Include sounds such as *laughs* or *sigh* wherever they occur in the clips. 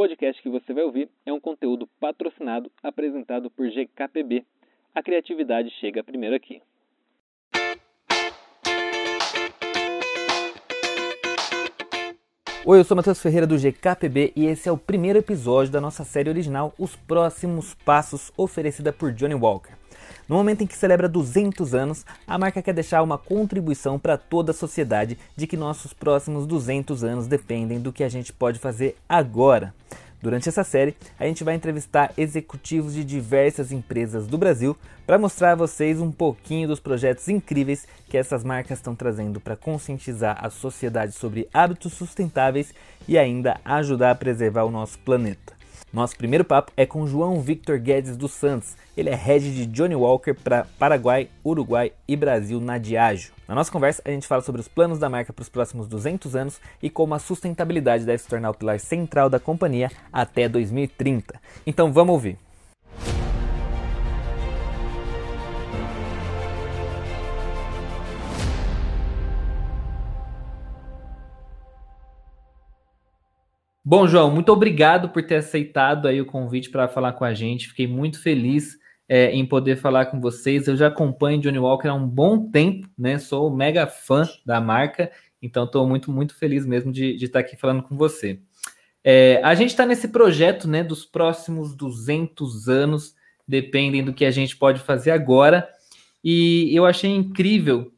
podcast que você vai ouvir é um conteúdo patrocinado apresentado por GKPB. A criatividade chega primeiro aqui. Oi, eu sou Matheus Ferreira do GKPB e esse é o primeiro episódio da nossa série original Os Próximos Passos, oferecida por Johnny Walker. No momento em que celebra 200 anos, a marca quer deixar uma contribuição para toda a sociedade de que nossos próximos 200 anos dependem do que a gente pode fazer agora. Durante essa série, a gente vai entrevistar executivos de diversas empresas do Brasil para mostrar a vocês um pouquinho dos projetos incríveis que essas marcas estão trazendo para conscientizar a sociedade sobre hábitos sustentáveis e ainda ajudar a preservar o nosso planeta. Nosso primeiro papo é com João Victor Guedes dos Santos. Ele é head de Johnny Walker para Paraguai, Uruguai e Brasil na Diageo. Na nossa conversa, a gente fala sobre os planos da marca para os próximos 200 anos e como a sustentabilidade deve se tornar o pilar central da companhia até 2030. Então vamos ouvir. Bom, João, muito obrigado por ter aceitado aí o convite para falar com a gente. Fiquei muito feliz é, em poder falar com vocês. Eu já acompanho Johnny Walker há um bom tempo, né? Sou mega fã da marca, então estou muito, muito feliz mesmo de, de estar aqui falando com você. É, a gente está nesse projeto, né? Dos próximos 200 anos, dependem do que a gente pode fazer agora. E eu achei incrível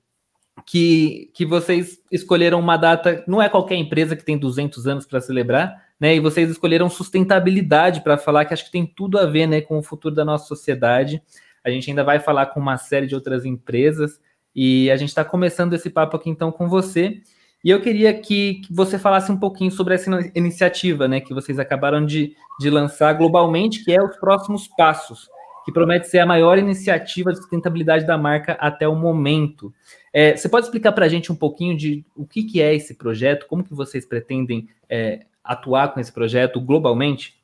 que, que vocês escolheram uma data. Não é qualquer empresa que tem 200 anos para celebrar, né? E vocês escolheram sustentabilidade para falar que acho que tem tudo a ver, né, com o futuro da nossa sociedade. A gente ainda vai falar com uma série de outras empresas e a gente está começando esse papo aqui então com você. E eu queria que, que, você falasse um pouquinho sobre essa iniciativa, né, que vocês acabaram de, de lançar globalmente, que é os próximos passos que promete ser a maior iniciativa de sustentabilidade da marca até o momento. É, você pode explicar para a gente um pouquinho de o que, que é esse projeto, como que vocês pretendem é, atuar com esse projeto globalmente?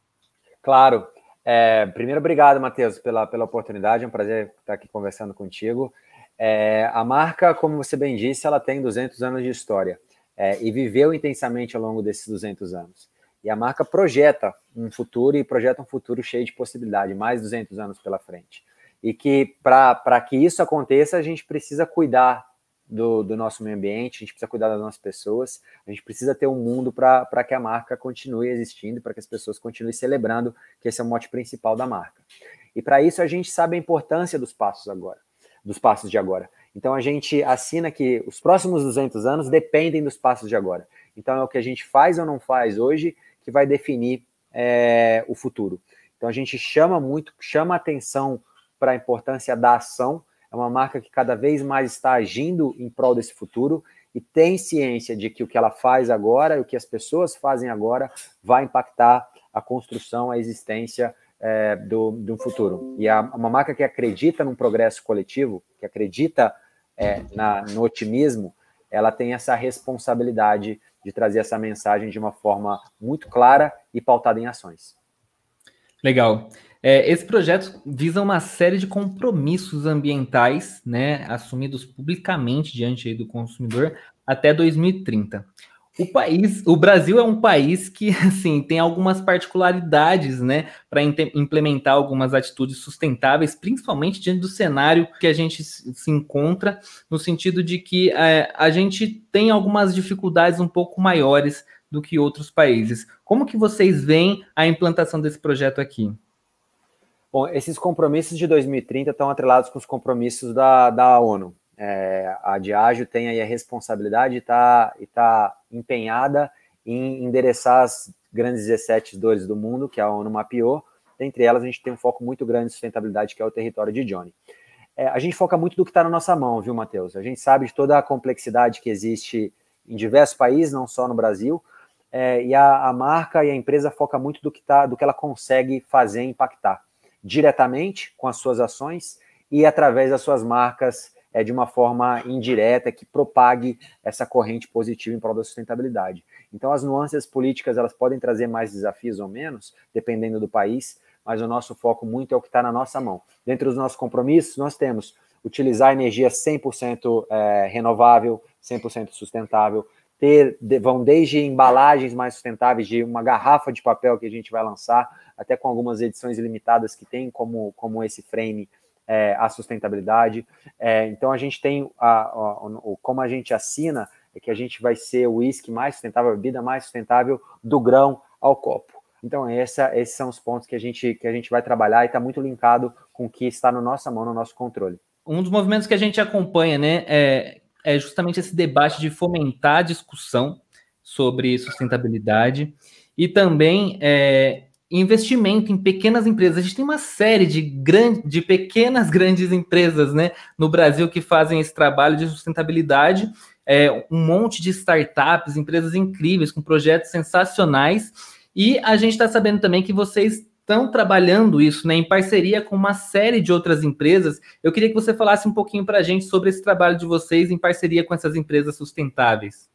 Claro. É, primeiro, obrigado, Matheus, pela, pela oportunidade. É um prazer estar aqui conversando contigo. É, a marca, como você bem disse, ela tem 200 anos de história é, e viveu intensamente ao longo desses 200 anos. E a marca projeta um futuro e projeta um futuro cheio de possibilidade, mais 200 anos pela frente. E que para que isso aconteça, a gente precisa cuidar do, do, nosso meio ambiente, a gente precisa cuidar das nossas pessoas, a gente precisa ter um mundo para que a marca continue existindo, para que as pessoas continuem celebrando que esse é o mote principal da marca. E para isso a gente sabe a importância dos passos agora, dos passos de agora. Então a gente assina que os próximos 200 anos dependem dos passos de agora. Então é o que a gente faz ou não faz hoje que vai definir é, o futuro. Então a gente chama muito, chama atenção para a importância da ação. É uma marca que cada vez mais está agindo em prol desse futuro e tem ciência de que o que ela faz agora o que as pessoas fazem agora vai impactar a construção, a existência é, do, do futuro. E é uma marca que acredita num progresso coletivo, que acredita é, na, no otimismo, ela tem essa responsabilidade de trazer essa mensagem de uma forma muito clara e pautada em ações. Legal. É, esse projeto visa uma série de compromissos ambientais, né, assumidos publicamente diante do consumidor até 2030. O país, o Brasil é um país que *laughs* assim tem algumas particularidades, né, para implementar algumas atitudes sustentáveis, principalmente diante do cenário que a gente se encontra, no sentido de que é, a gente tem algumas dificuldades um pouco maiores do que outros países. Como que vocês veem a implantação desse projeto aqui? Bom, esses compromissos de 2030 estão atrelados com os compromissos da, da ONU. É, a Diageo tem aí a responsabilidade e está tá empenhada em endereçar as grandes 17 dores do mundo, que a ONU mapeou. Dentre elas, a gente tem um foco muito grande em sustentabilidade, que é o território de Johnny. É, a gente foca muito do que está na nossa mão, viu, Matheus? A gente sabe de toda a complexidade que existe em diversos países, não só no Brasil, é, e a, a, marca e a empresa foca muito do que, tá, do que ela consegue fazer impactar diretamente com as suas ações e através das suas marcas é, de uma forma indireta que propague essa corrente positiva em prol da sustentabilidade. Então, as nuances políticas elas podem trazer mais desafios ou menos, dependendo do país, mas o nosso foco muito é o que está na nossa mão. Dentro dos nossos compromissos, nós temos utilizar energia 100% é, renovável, 100% sustentável, ter, vão desde embalagens mais sustentáveis, de uma garrafa de papel que a gente vai lançar, até com algumas edições limitadas que tem como, como esse frame é, a sustentabilidade. É, então a gente tem a, a, como a gente assina é que a gente vai ser o uísque mais sustentável, a bebida mais sustentável do grão ao copo. Então essa, esses são os pontos que a gente que a gente vai trabalhar e está muito linkado com o que está na nossa mão, no nosso controle. Um dos movimentos que a gente acompanha, né, é, é justamente esse debate de fomentar a discussão sobre sustentabilidade e também é, investimento em pequenas empresas. A gente tem uma série de, grande, de pequenas, *laughs* grandes empresas né, no Brasil que fazem esse trabalho de sustentabilidade. É, um monte de startups, empresas incríveis, com projetos sensacionais. E a gente está sabendo também que vocês estão trabalhando isso né, em parceria com uma série de outras empresas. Eu queria que você falasse um pouquinho para a gente sobre esse trabalho de vocês em parceria com essas empresas sustentáveis.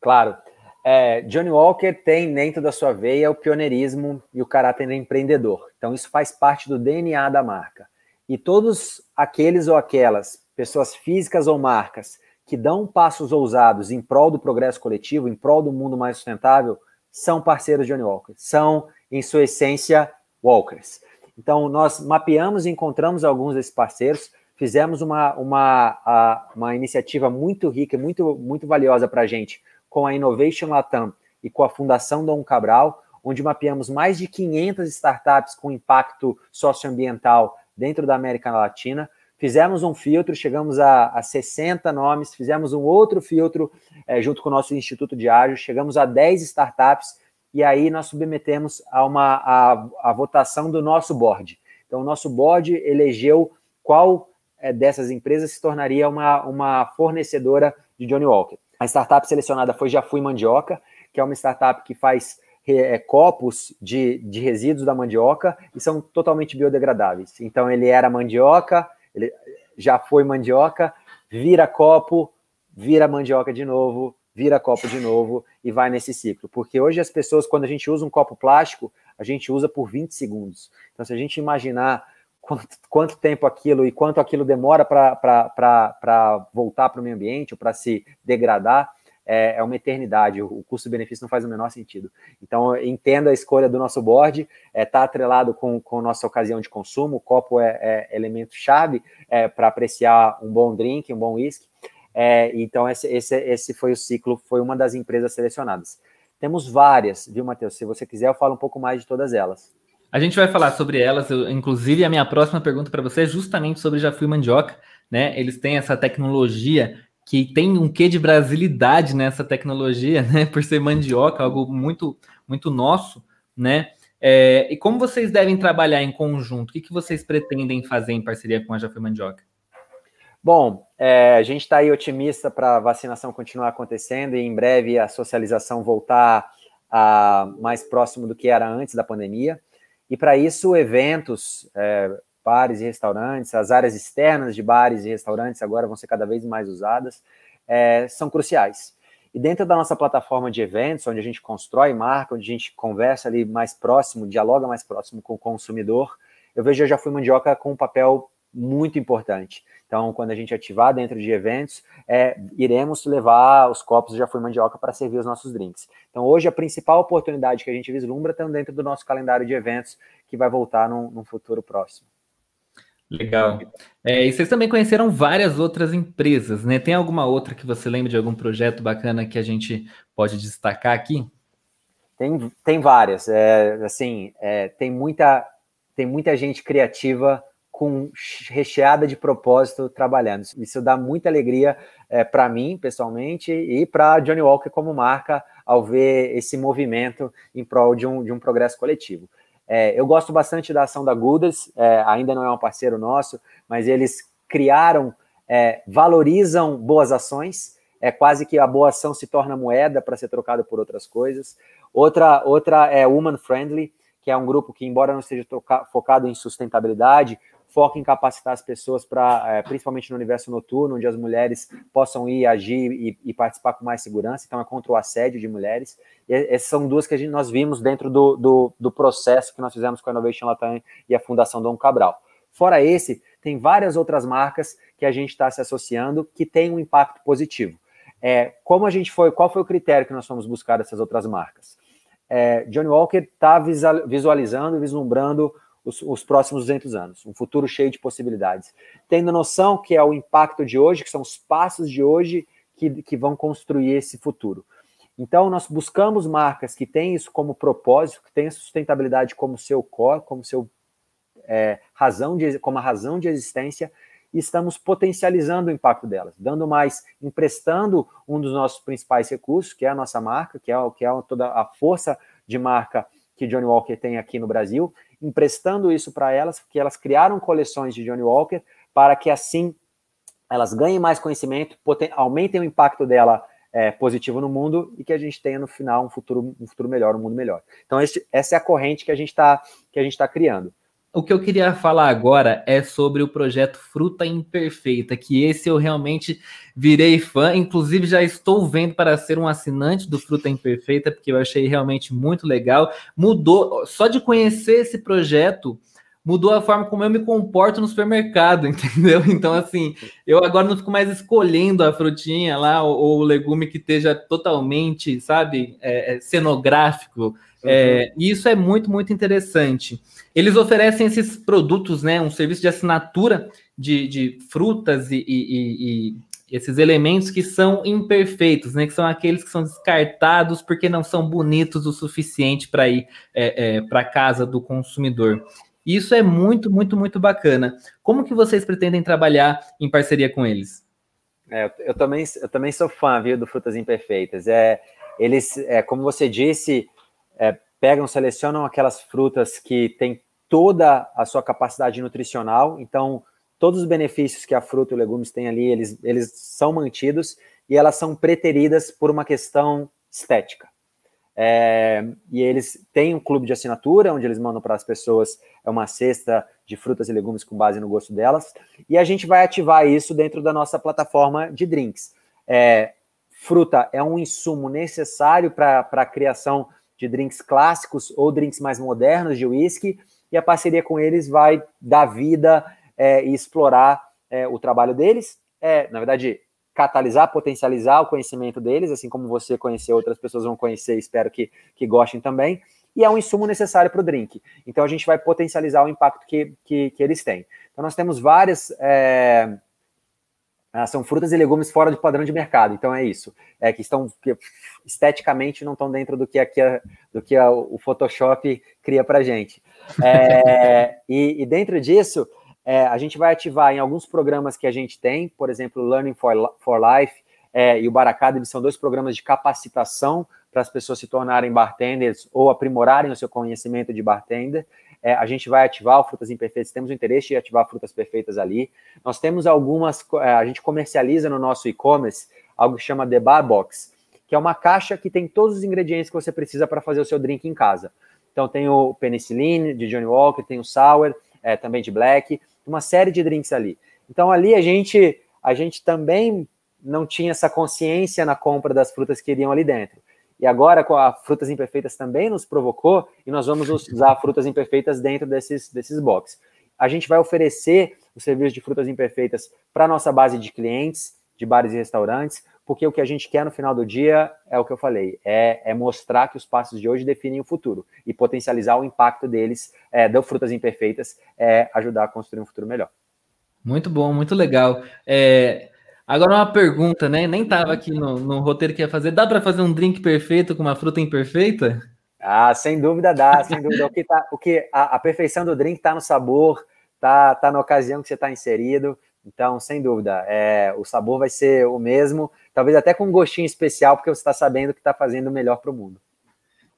Claro. É, Johnny Walker tem dentro da sua veia o pioneirismo e o caráter empreendedor. Então, isso faz parte do DNA da marca. E todos aqueles ou aquelas pessoas físicas ou marcas que dão passos ousados em prol do progresso coletivo, em prol do mundo mais sustentável, são parceiros de Johnny Walker, são, em sua essência, Walkers. Então, nós mapeamos e encontramos alguns desses parceiros, fizemos uma, uma, uma iniciativa muito rica, muito, muito valiosa para a gente, com a Innovation Latam e com a Fundação Dom Cabral, onde mapeamos mais de 500 startups com impacto socioambiental dentro da América Latina. Fizemos um filtro, chegamos a, a 60 nomes, fizemos um outro filtro é, junto com o nosso Instituto de Ágil, chegamos a 10 startups e aí nós submetemos a uma a, a votação do nosso board. Então, o nosso board elegeu qual é, dessas empresas se tornaria uma, uma fornecedora de Johnny Walker. A startup selecionada foi Já Fui Mandioca, que é uma startup que faz é, copos de, de resíduos da mandioca e são totalmente biodegradáveis. Então ele era mandioca, ele já foi mandioca, vira copo, vira mandioca de novo, vira copo de novo e vai nesse ciclo. Porque hoje as pessoas, quando a gente usa um copo plástico, a gente usa por 20 segundos. Então, se a gente imaginar quanto, quanto tempo aquilo e quanto aquilo demora para voltar para o meio ambiente ou para se degradar, é, é, uma eternidade. O, custo-benefício não faz o menor sentido. Então, entenda a escolha do nosso board, está é, tá atrelado com, com nossa ocasião de consumo. O copo é, é elemento-chave é, para apreciar um bom drink, um bom whisky. É, então, esse, esse, esse foi o ciclo, foi uma das empresas selecionadas. Temos várias, viu, Matheus? Se você quiser, eu falo um pouco mais de todas elas. A gente vai falar sobre elas, eu, inclusive a minha próxima pergunta para você é justamente sobre Já Fui Mandioca, né? Eles têm essa tecnologia que tem um quê de brasilidade nessa tecnologia, né? *laughs* Por ser mandioca, algo muito, muito nosso, né? É, e como vocês devem trabalhar em conjunto? O que, que vocês pretendem fazer em parceria com a Já Fui Mandioca? Bom, é, a gente está aí otimista para a vacinação continuar acontecendo e em breve a socialização voltar a, mais próximo do que era antes da pandemia. E para isso, eventos, é, bares e restaurantes, as áreas externas de bares e restaurantes agora vão ser cada vez mais usadas, é, são cruciais. E dentro da nossa plataforma de eventos, onde a gente constrói marca, onde a gente conversa ali mais próximo, dialoga mais próximo com o consumidor, eu vejo a Já Fui Mandioca com um papel muito importante. Então, quando a gente ativar dentro de eventos, é, iremos levar os copos Já Fui Mandioca para servir os nossos drinks. Então, hoje, a principal oportunidade que a gente vislumbra está dentro do nosso calendário de eventos, que vai voltar num, num futuro próximo. Legal. É, e vocês também conheceram várias outras empresas, né? Tem alguma outra que você lembra de algum projeto bacana que a gente pode destacar aqui? Tem, tem várias. É, assim, é, tem, muita, tem muita gente criativa com recheada de propósito trabalhando. Isso dá muita alegria é, para mim, pessoalmente, e para Johnny Walker como marca, ao ver esse movimento em prol de um, de um progresso coletivo. É, eu gosto bastante da ação da Gooders, é, ainda não é um parceiro nosso, mas eles criaram, é, valorizam boas ações, é quase que a boa ação se torna moeda para ser trocada por outras coisas. Outra, outra é Woman Friendly, que é um grupo que, embora não esteja focado em sustentabilidade, foca em capacitar as pessoas para, é, principalmente no universo noturno, onde as mulheres possam ir, agir e, e, participar com mais segurança. Então, é contra o assédio de mulheres. E essas são duas que gente, nós vimos dentro do, do, do processo que nós fizemos com a Innovation Latam e a Fundação Dom Cabral. Fora esse, tem várias outras marcas que a gente está se associando que têm um impacto positivo. É, como a gente foi, qual foi o critério que nós fomos buscar dessas outras marcas? É, Johnny Walker está visualizando, vislumbrando os, os, próximos 200 anos, um futuro cheio de possibilidades. Tendo noção que é o impacto de hoje, que são os passos de hoje que, que vão construir esse futuro. Então, nós buscamos marcas que têm isso como propósito, que têm a sustentabilidade como seu core, como seu é, razão de, como a razão de existência, e estamos potencializando o impacto delas, dando mais, emprestando um dos nossos principais recursos, que é a nossa marca, que é, que é toda a força de marca que Johnny Walker tem aqui no Brasil, emprestando isso para elas, porque elas criaram coleções de Johnny Walker para que assim elas ganhem mais conhecimento, aumentem o impacto dela é, positivo no mundo e que a gente tenha no final um futuro, um futuro melhor, um mundo melhor. Então essa é a corrente que a gente está que a gente está criando. O que eu queria falar agora é sobre o projeto Fruta Imperfeita, que esse eu realmente virei fã, inclusive já estou vendo para ser um assinante do Fruta Imperfeita, porque eu achei realmente muito legal. Mudou, só de conhecer esse projeto, mudou a forma como eu me comporto no supermercado, *laughs* entendeu? Então, assim, eu agora não fico mais escolhendo a frutinha lá, ou, ou o legume que esteja totalmente, sabe, é, é cenográfico. É, uhum. e isso é muito, muito interessante. Eles oferecem esses produtos, né? Um serviço de assinatura de, de frutas e, e, e, esses elementos que são imperfeitos, né? Que são aqueles que são descartados porque não são bonitos o suficiente para ir é, é, para casa do consumidor. Isso é muito, muito, muito bacana. Como que vocês pretendem trabalhar em parceria com eles? É, eu, também, eu também sou fã, viu, do Frutas Imperfeitas. É, eles, é, como você disse, é, pegam, selecionam aquelas frutas que têm toda a sua capacidade nutricional, então todos os benefícios que a fruta e legumes têm ali, eles, eles são mantidos e elas são preteridas por uma questão estética. É, e eles têm um clube de assinatura, onde eles mandam para as pessoas é uma cesta de frutas e legumes com base no gosto delas, e a gente vai ativar isso dentro da nossa plataforma de drinks. É, fruta é um insumo necessário para a criação de drinks clássicos ou drinks mais modernos de whisky, e a parceria com eles vai dar vida é, e explorar é, o trabalho deles, é, na verdade, catalisar, potencializar o conhecimento deles, assim como você conheceu, outras pessoas vão conhecer, espero que, que gostem também, e é um insumo necessário para o drink. Então a gente vai potencializar o impacto que, que, que eles têm. Então nós temos várias é, ah, são frutas e legumes fora de padrão de mercado. Então é isso. É que estão que esteticamente não estão dentro do que aqui a, do que a, o Photoshop cria para gente. É, *laughs* e, e, dentro disso é, a gente vai ativar em alguns programas que a gente tem, por exemplo, Learning for, for Life é, e o Baracada, são dois programas de capacitação para as pessoas se tornarem bartenders ou aprimorarem o seu conhecimento de bartender é, a gente vai ativar o Frutas Imperfeitas, temos o interesse de ativar Frutas Perfeitas ali. Nós temos algumas, é, a gente comercializa no nosso e-commerce algo que chama The Bar Box, que é uma caixa que tem todos os ingredientes que você precisa para fazer o seu drink em casa. Então tem o penicilline de Johnny Walker, tem o sour, é, também de black, uma série de drinks ali. Então ali a gente, a gente também não tinha essa consciência na compra das frutas que iriam ali dentro. E agora, com a Frutas Imperfeitas também nos provocou, e nós vamos usar Frutas Imperfeitas dentro desses, desses boxes. A gente vai oferecer o serviço de Frutas Imperfeitas para nossa base de clientes, de bares e restaurantes, porque o que a gente quer no final do dia é o que eu falei, é, é mostrar que os passos de hoje definem o futuro e potencializar o impacto deles, é, do Frutas Imperfeitas, é ajudar a construir um futuro melhor. Muito bom, muito legal. É, Agora uma pergunta, né? Nem tava aqui no, no roteiro que ia fazer. Dá para fazer um drink perfeito com uma fruta imperfeita? Ah, sem dúvida dá, sem dúvida. O que, tá, o que a, a perfeição do drink está no sabor, tá, tá na ocasião que você está inserido. Então, sem dúvida, é, o sabor vai ser o mesmo, talvez até com um gostinho especial, porque você está sabendo que está fazendo o melhor para o mundo.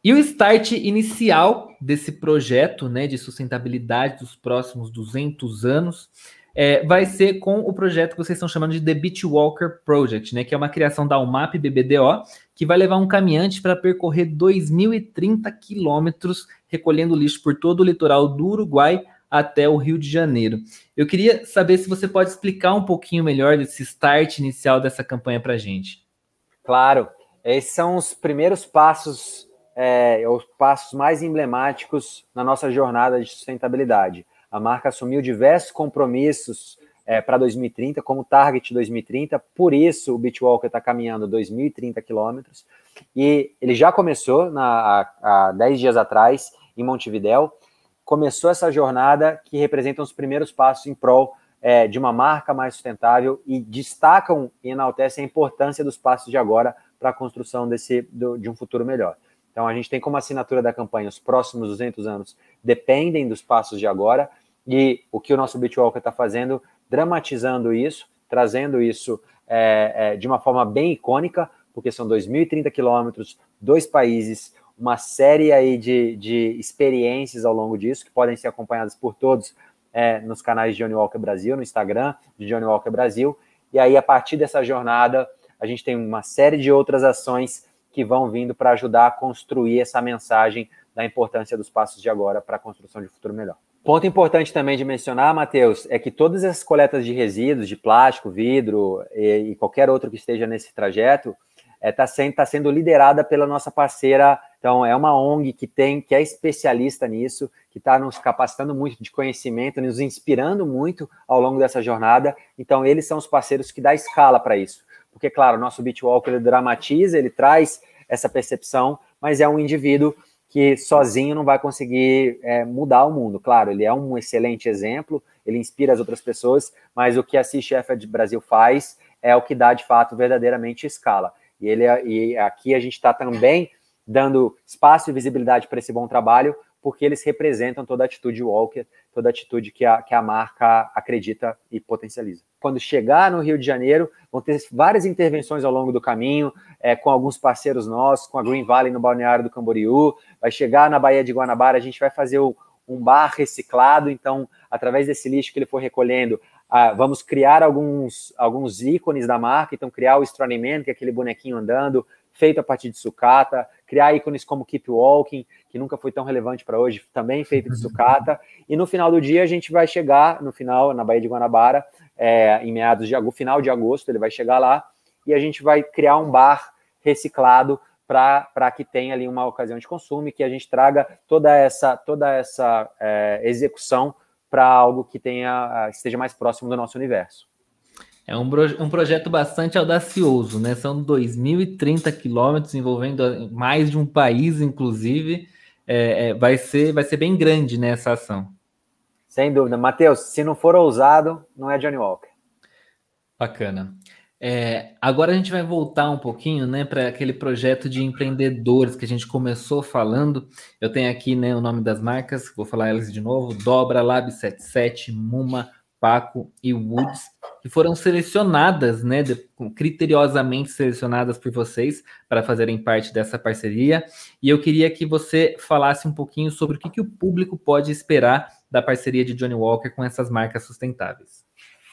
E o start inicial desse projeto né, de sustentabilidade dos próximos 200 anos é, vai ser com o projeto que vocês estão chamando de The Beach Walker Project, né, que é uma criação da UMAP BBDO, que vai levar um caminhante para percorrer 2.030 quilômetros recolhendo lixo por todo o litoral do Uruguai até o Rio de Janeiro. Eu queria saber se você pode explicar um pouquinho melhor desse start inicial dessa campanha para a gente. Claro, esses são os primeiros passos, é, os passos mais emblemáticos na nossa jornada de sustentabilidade. A marca assumiu diversos compromissos é, para 2030, como target 2030. Por isso, o Beachwalker está caminhando 2.030 quilômetros. E ele já começou na, há 10 dias atrás, em Montevidéu. Começou essa jornada que representa os primeiros passos em prol é, de uma marca mais sustentável e destacam e enaltecem a importância dos passos de agora para a construção desse, do, de um futuro melhor. Então, a gente tem como assinatura da campanha os próximos 200 anos dependem dos passos de agora e o que o nosso Beachwalker está fazendo, dramatizando isso, trazendo isso é, é, de uma forma bem icônica, porque são 2.030 quilômetros, dois países, uma série aí de, de experiências ao longo disso, que podem ser acompanhadas por todos é, nos canais de Johnny Walker Brasil, no Instagram de Johnny Walker Brasil. E aí, a partir dessa jornada, a gente tem uma série de outras ações que vão vindo para ajudar a construir essa mensagem da importância dos passos de agora para a construção de um futuro melhor. Ponto importante também de mencionar, Matheus, é que todas essas coletas de resíduos, de plástico, vidro e, e qualquer outro que esteja nesse trajeto, está é, tá sendo, tá sendo liderada pela nossa parceira. Então, é uma ONG que tem, que é especialista nisso, que está nos capacitando muito de conhecimento, nos inspirando muito ao longo dessa jornada. Então, eles são os parceiros que dá escala para isso porque, claro, o nosso Beachwalker ele dramatiza, ele traz essa percepção, mas é um indivíduo que sozinho não vai conseguir é, mudar o mundo. Claro, ele é um excelente exemplo, ele inspira as outras pessoas, mas o que a Sea Shepherd Brasil faz é o que dá de fato verdadeiramente escala. E, ele, e aqui a gente está também dando espaço e visibilidade para esse bom trabalho, porque eles representam toda a atitude Walker, toda a atitude que a, que a marca acredita e potencializa. Quando chegar no Rio de Janeiro, vão ter várias intervenções ao longo do caminho, é, com alguns parceiros nossos, com a Green Valley no Balneário do Camboriú, vai chegar na Baía de Guanabara, a gente vai fazer o, um bar reciclado, então, através desse lixo que ele for recolhendo, ah, vamos criar alguns, alguns ícones da marca, então criar o Strongman, Man, que é aquele bonequinho andando, feito a partir de sucata, criar ícones como Keep Walking, que nunca foi tão relevante para hoje, também feito de *laughs* sucata. E no final do dia a gente vai chegar, no final, na Baía de Guanabara, é, em meados de agosto, final de agosto, ele vai chegar lá e a gente vai criar um bar reciclado para que tenha ali uma ocasião de consumo e que a gente traga toda essa, toda essa é, execução para algo que tenha esteja mais próximo do nosso universo. É um, um projeto bastante audacioso, né? São 2.030 quilômetros envolvendo mais de um país, inclusive. É, é, vai, ser, vai ser bem grande nessa né, ação. Sem dúvida. Matheus, se não for ousado, não é Johnny Walker. Bacana. É, agora a gente vai voltar um pouquinho né, para aquele projeto de empreendedores que a gente começou falando. Eu tenho aqui né, o nome das marcas, vou falar elas de novo: Dobra, Lab 77, Muma, Paco e Woods, que foram selecionadas, né, criteriosamente selecionadas por vocês para fazerem parte dessa parceria. E eu queria que você falasse um pouquinho sobre o que, que o público pode esperar da parceria de Johnny Walker com essas marcas sustentáveis.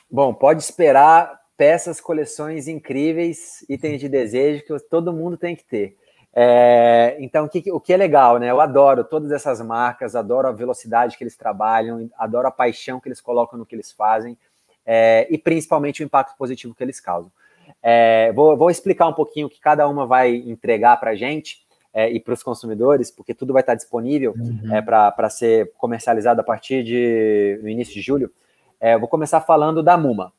Bom, pode esperar peças, coleções incríveis, itens de desejo que todo mundo tem que ter. É, então, o que, o que é legal, né? Eu adoro todas essas marcas, adoro a velocidade que eles trabalham, adoro a paixão que eles colocam no que eles fazem é, e principalmente o impacto positivo que eles causam. É, vou, vou, explicar um pouquinho o que cada uma vai entregar para a gente é, e para os consumidores, porque tudo vai estar disponível uhum. É, para ser comercializado a partir de no início de julho. É, vou começar falando da Muma.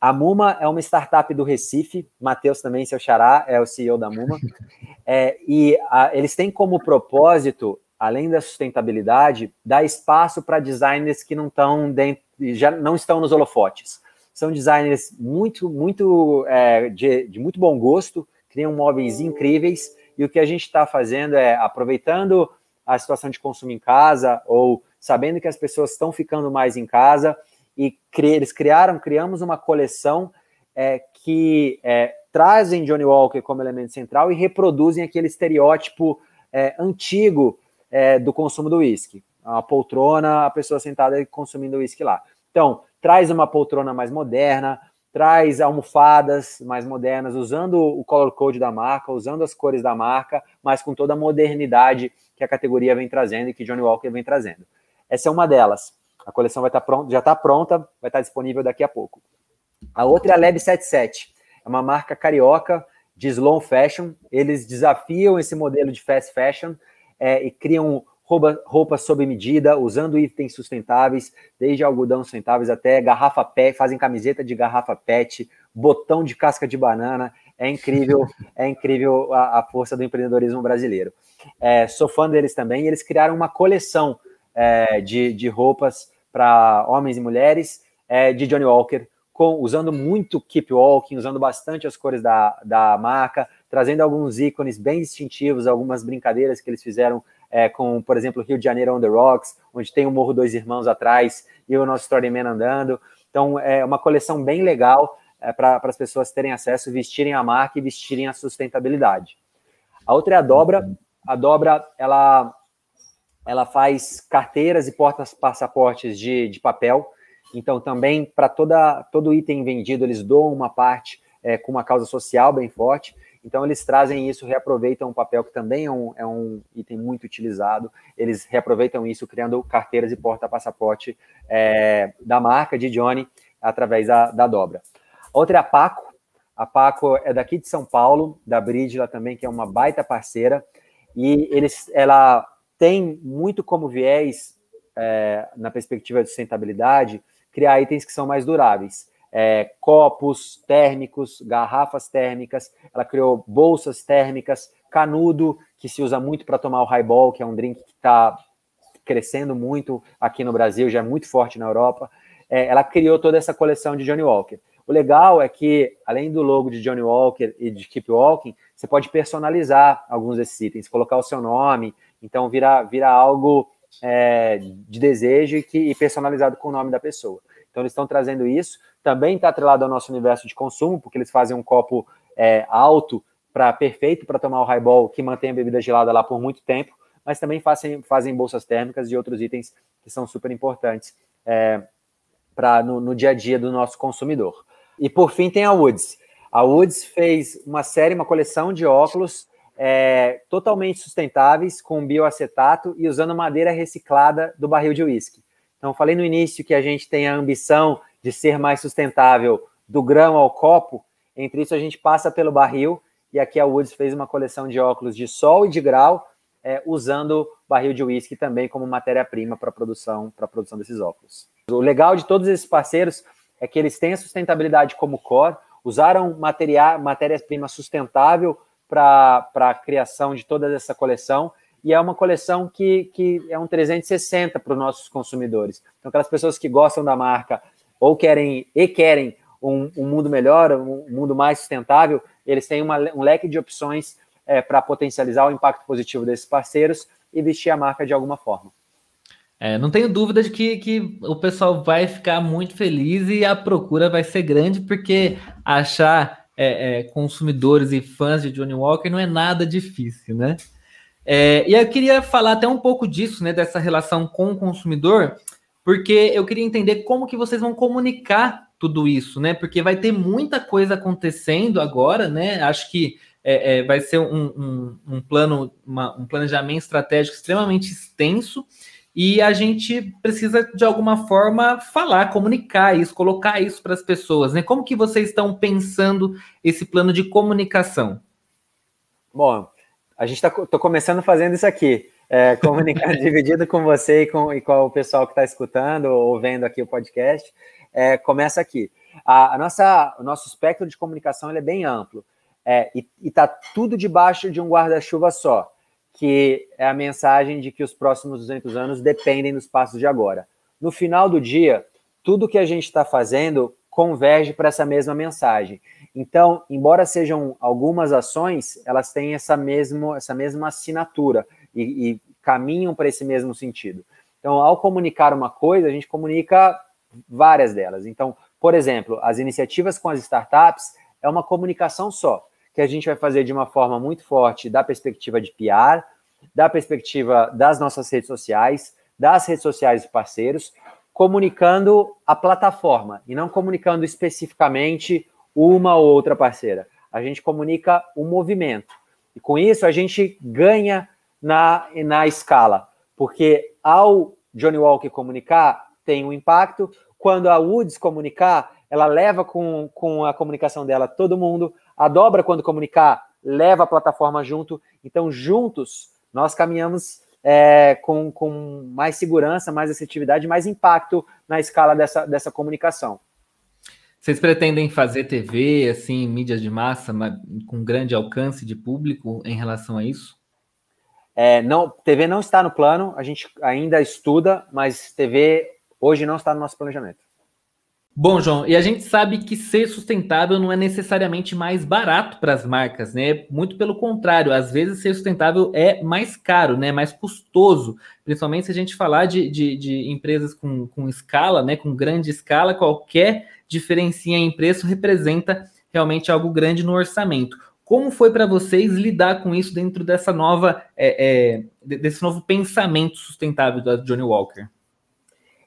A Muma é uma startup do Recife, Matheus também, seu xará, é o CEO da Muma, *laughs* é, e a, eles têm como propósito, além da sustentabilidade, dar espaço para designers que não estão dentro, já não estão nos holofotes. São designers muito, muito é, de, de muito bom gosto, criam móveis incríveis, e o que a gente está fazendo é aproveitando a situação de consumo em casa, ou sabendo que as pessoas estão ficando mais em casa, e cri, eles criaram, criamos uma coleção é, que é, trazem Johnny Walker como elemento central e reproduzem aquele estereótipo é, antigo é, do consumo do uísque. A poltrona, a pessoa sentada consumindo uísque lá. Então, traz uma poltrona mais moderna, traz almofadas mais modernas, usando o color code da marca, usando as cores da marca, mas com toda a modernidade que a categoria vem trazendo e que Johnny Walker vem trazendo. Essa é uma delas. A coleção vai estar pronta, já está pronta, vai estar disponível daqui a pouco. A outra é a Lab 77, é uma marca carioca de slow fashion. Eles desafiam esse modelo de fast fashion é, e criam roupa, roupa sob medida, usando itens sustentáveis, desde algodão sustentáveis até garrafa PET, fazem camiseta de garrafa PET, botão de casca de banana. É incrível, *laughs* é incrível a, a força do empreendedorismo brasileiro. É, sou fã deles também. Eles criaram uma coleção é, de, de roupas para homens e mulheres é, de Johnny Walker, com, usando muito Keep Walking, usando bastante as cores da, da marca, trazendo alguns ícones bem distintivos, algumas brincadeiras que eles fizeram é, com, por exemplo, Rio de Janeiro on the Rocks, onde tem o Morro Dois Irmãos atrás e o nosso Storyman andando. Então, é uma coleção bem legal é, para as pessoas terem acesso, vestirem a marca e vestirem a sustentabilidade. A outra é a dobra. A dobra, ela, ela faz carteiras e portas-passaportes de, de papel. Então, também, para todo item vendido, eles doam uma parte é, com uma causa social bem forte. Então, eles trazem isso, reaproveitam o papel, que também é um, é um item muito utilizado. Eles reaproveitam isso, criando carteiras e porta-passaporte é, da marca de Johnny através da, da dobra. Outra é a Paco. A Paco é daqui de São Paulo, da Bridla também, que é uma baita parceira. E eles, ela tem muito como viés, é, na perspectiva de sustentabilidade, criar itens que são mais duráveis é, copos térmicos, garrafas térmicas, ela criou bolsas térmicas, canudo, que se usa muito para tomar o highball, que é um drink que está crescendo muito aqui no Brasil, já é muito forte na Europa. É, ela criou toda essa coleção de Johnny Walker. O legal é que, além do logo de Johnny Walker e de Keep Walking, você pode personalizar alguns desses itens, colocar o seu nome, então vira, vira algo é, de desejo e, que, e personalizado com o nome da pessoa. Então, eles estão trazendo isso. Também está atrelado ao nosso universo de consumo, porque eles fazem um copo é, alto, para perfeito para tomar o highball, que mantém a bebida gelada lá por muito tempo, mas também fazem, fazem bolsas térmicas e outros itens que são super importantes é, para no, no dia a dia do nosso consumidor. E por fim tem a Woods. A Woods fez uma série, uma coleção de óculos é, totalmente sustentáveis, com bioacetato e usando madeira reciclada do barril de uísque. Então, falei no início que a gente tem a ambição de ser mais sustentável do grão ao copo. Entre isso, a gente passa pelo barril. E aqui a Woods fez uma coleção de óculos de sol e de grau, é, usando barril de uísque também como matéria-prima para a produção, produção desses óculos. O legal de todos esses parceiros é que eles têm a sustentabilidade como core, usaram matéria-prima sustentável para a criação de toda essa coleção e é uma coleção que, que é um 360 para os nossos consumidores. Então, aquelas pessoas que gostam da marca ou querem e querem um, um mundo melhor, um mundo mais sustentável, eles têm uma, um leque de opções é, para potencializar o impacto positivo desses parceiros e vestir a marca de alguma forma. É, não tenho dúvida de que, que o pessoal vai ficar muito feliz e a procura vai ser grande, porque achar é, é, consumidores e fãs de Johnny Walker não é nada difícil, né? É, e eu queria falar até um pouco disso, né, dessa relação com o consumidor, porque eu queria entender como que vocês vão comunicar tudo isso, né? Porque vai ter muita coisa acontecendo agora, né? Acho que é, é, vai ser um, um, um plano, uma, um planejamento estratégico extremamente extenso e a gente precisa de alguma forma falar, comunicar isso, colocar isso para as pessoas, né? Como que vocês estão pensando esse plano de comunicação? Bom, a gente está começando fazendo isso aqui, é, *laughs* comunicar dividido com você e com, e com o pessoal que está escutando ou vendo aqui o podcast. É, começa aqui. A, a, nossa, o nosso espectro de comunicação é bem amplo é, e está tudo debaixo de um guarda-chuva só, que é a mensagem de que os próximos 200 anos dependem dos passos de agora. No final do dia, tudo que a gente está fazendo converge para essa mesma mensagem. Então, embora sejam algumas ações, elas têm essa, mesmo, essa mesma assinatura e, e caminham para esse mesmo sentido. Então, ao comunicar uma coisa, a gente comunica várias delas. Então, por exemplo, as iniciativas com as startups é uma comunicação só, que a gente vai fazer de uma forma muito forte da perspectiva de PR, da perspectiva das nossas redes sociais, das redes sociais de parceiros, comunicando a plataforma e não comunicando especificamente uma ou outra parceira. A gente comunica o movimento. E com isso a gente ganha na, na escala, porque ao Johnny Walker comunicar, tem um impacto. Quando a Woods comunicar, ela leva com, com a comunicação dela todo mundo. A dobra, quando comunicar, leva a plataforma junto. Então, juntos, nós caminhamos é, com, com mais segurança, mais assertividade, mais impacto na escala dessa, dessa comunicação. Vocês pretendem fazer TV, assim, mídias de massa, com grande alcance de público em relação a isso? É, não, TV não está no plano, a gente ainda estuda, mas TV hoje não está no nosso planejamento. Bom, João, e a gente sabe que ser sustentável não é necessariamente mais barato para as marcas, né? Muito pelo contrário, às vezes ser sustentável é mais caro, né? Mais custoso, principalmente se a gente falar de, de, de empresas com, com escala, né? Com grande escala, qualquer diferença em preço representa realmente algo grande no orçamento. Como foi para vocês lidar com isso dentro dessa nova, é, é, desse novo pensamento sustentável da Johnny Walker?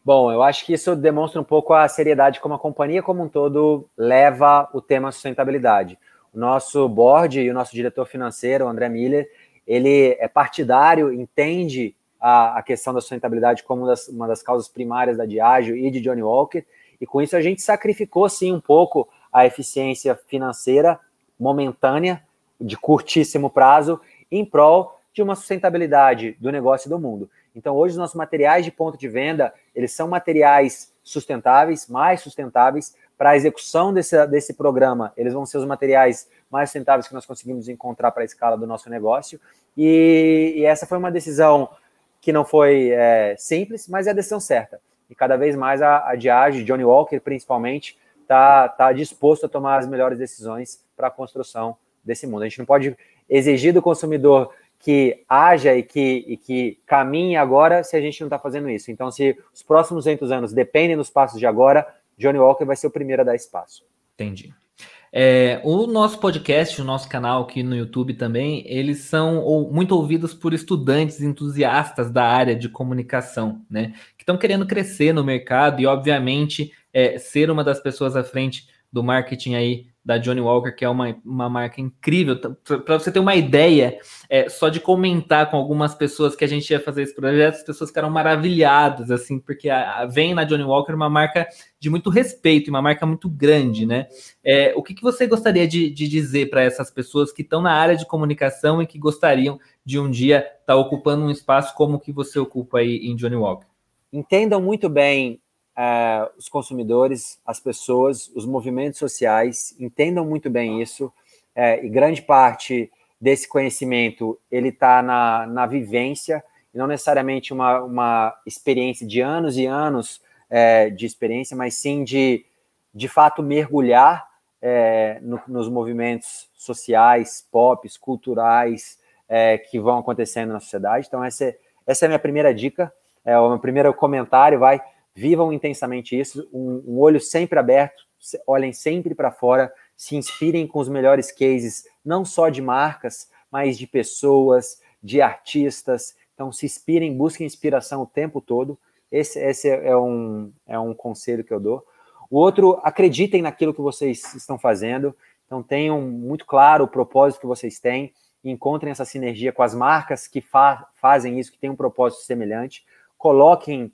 Bom, eu acho que isso demonstra um pouco a seriedade como a companhia como um todo leva o tema sustentabilidade. O nosso board e o nosso diretor financeiro, André Miller, ele é partidário, entende a, a questão da sustentabilidade como das, uma das causas primárias da Diageo e de Johnny Walker, e com isso a gente sacrificou sim um pouco a eficiência financeira momentânea, de curtíssimo prazo, em prol de uma sustentabilidade do negócio e do mundo. Então, hoje, os nossos materiais de ponto de venda, eles são materiais sustentáveis, mais sustentáveis. Para a execução desse, desse programa, eles vão ser os materiais mais sustentáveis que nós conseguimos encontrar para a escala do nosso negócio. E, e essa foi uma decisão que não foi é, simples, mas é a decisão certa. E cada vez mais a, a Diage, Johnny Walker principalmente, está tá disposto a tomar as melhores decisões para a construção desse mundo. A gente não pode exigir do consumidor que haja e que, e que caminhe agora se a gente não está fazendo isso. Então, se os próximos 200 anos dependem dos passos de agora, Johnny Walker vai ser o primeiro a dar espaço. Entendi. É, o nosso podcast, o nosso canal aqui no YouTube também, eles são ou, muito ouvidos por estudantes entusiastas da área de comunicação, né? Que estão querendo crescer no mercado e, obviamente, é, ser uma das pessoas à frente do marketing aí da Johnny Walker, que é uma, uma marca incrível. Para você ter uma ideia, é, só de comentar com algumas pessoas que a gente ia fazer esse projeto, as pessoas ficaram maravilhadas, assim, porque a, a, vem na Johnny Walker uma marca de muito respeito, uma marca muito grande, né? É, o que, que você gostaria de, de dizer para essas pessoas que estão na área de comunicação e que gostariam de um dia estar tá ocupando um espaço como o que você ocupa aí em Johnny Walker? Entendam muito bem uh, os consumidores, as pessoas, os movimentos sociais entendam muito bem isso, uh, e grande parte desse conhecimento ele está na, na vivência, e não necessariamente uma, uma experiência de anos e anos uh, de experiência, mas sim de, de fato, mergulhar no, nos movimentos sociais, pop, culturais, que vão acontecendo na sociedade. Então, essa é, essa é a minha primeira dica, é o meu primeiro comentário, vai vivam intensamente isso, um, um olho sempre aberto, olhem sempre para fora, se inspirem com os melhores cases, não só de marcas, mas de pessoas, de artistas. Então, se inspirem, busquem inspiração o tempo todo. Esse, esse é, um, é um conselho que eu dou. O outro, acreditem naquilo que vocês estão fazendo. Então, tenham muito claro o propósito que vocês têm. Encontrem essa sinergia com as marcas que fa fazem isso, que têm um propósito semelhante. Coloquem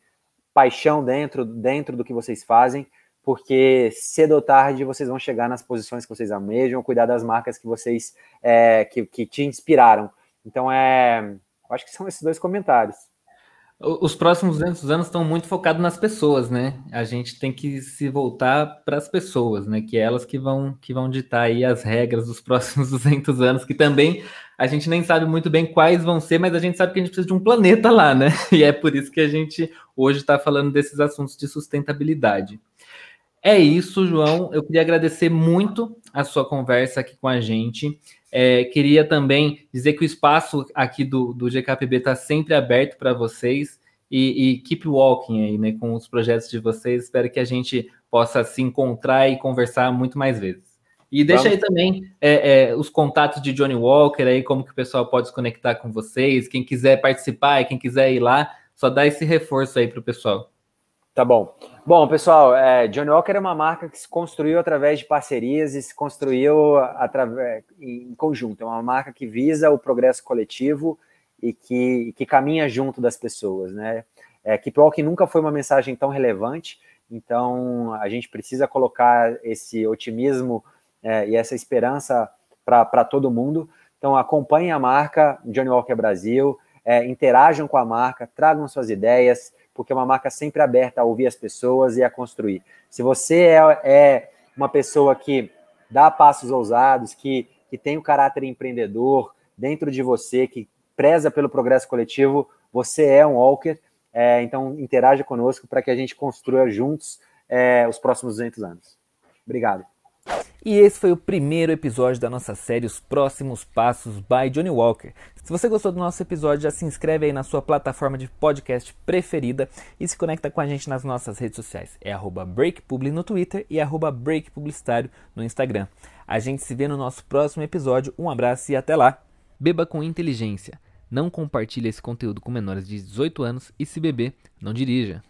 paixão dentro, dentro do que vocês fazem, porque cedo ou tarde vocês vão chegar nas posições que vocês almejam, cuidar das marcas que vocês é, que, que te inspiraram. Então é, acho que são esses dois comentários. Os próximos 200 anos estão muito focados nas pessoas, né? A gente tem que se voltar para as pessoas, né? Que é elas que vão que vão ditar aí as regras dos *laughs* próximos 200 anos, que também a gente nem sabe muito bem quais vão ser, mas a gente sabe que a gente precisa de um planeta lá, né? *laughs* E é por isso que a gente hoje está falando desses assuntos de sustentabilidade. É isso, João. Eu queria agradecer muito a sua conversa aqui com a gente. É, queria também dizer que o espaço aqui do, do GKPB está sempre aberto para vocês e, e, keep walking aí, né, com os projetos de vocês. Espero que a gente possa se encontrar e conversar muito mais vezes. E deixa Vamos. aí também é, é, os contatos de Johnny Walker aí, como que o pessoal pode se conectar com vocês. Quem quiser participar quem quiser ir lá, só dá esse reforço aí para o pessoal. Tá bom. Bom, pessoal, é, Johnny Walker é uma marca que se construiu através de parcerias e se construiu através, em conjunto. É uma marca que visa o progresso coletivo e que, que caminha junto das pessoas, né? É, Keep Walking nunca foi uma mensagem tão relevante, então a gente precisa colocar esse otimismo é, e essa esperança para todo mundo. Então acompanhe a marca Johnny Walker Brasil, é, interajam com a marca, tragam suas ideias, porque é uma marca sempre aberta a ouvir as pessoas e a construir. Se você é, é uma pessoa que dá passos ousados, que, que tem o caráter empreendedor dentro de você, que preza pelo progresso coletivo, você é um walker. É, então, interaja conosco para que a gente construa juntos é, os próximos 200 anos. Obrigado. E esse foi o primeiro episódio da nossa série Os Próximos Passos by Johnny Walker. Se você gostou do nosso episódio, já se inscreve aí na sua plataforma de podcast preferida e se conecta com a gente nas nossas redes sociais. É BreakPubli no Twitter e BreakPublicitário no Instagram. A gente se vê no nosso próximo episódio. Um abraço e até lá! Beba com inteligência. Não compartilhe esse conteúdo com menores de 18 anos e se beber, não dirija.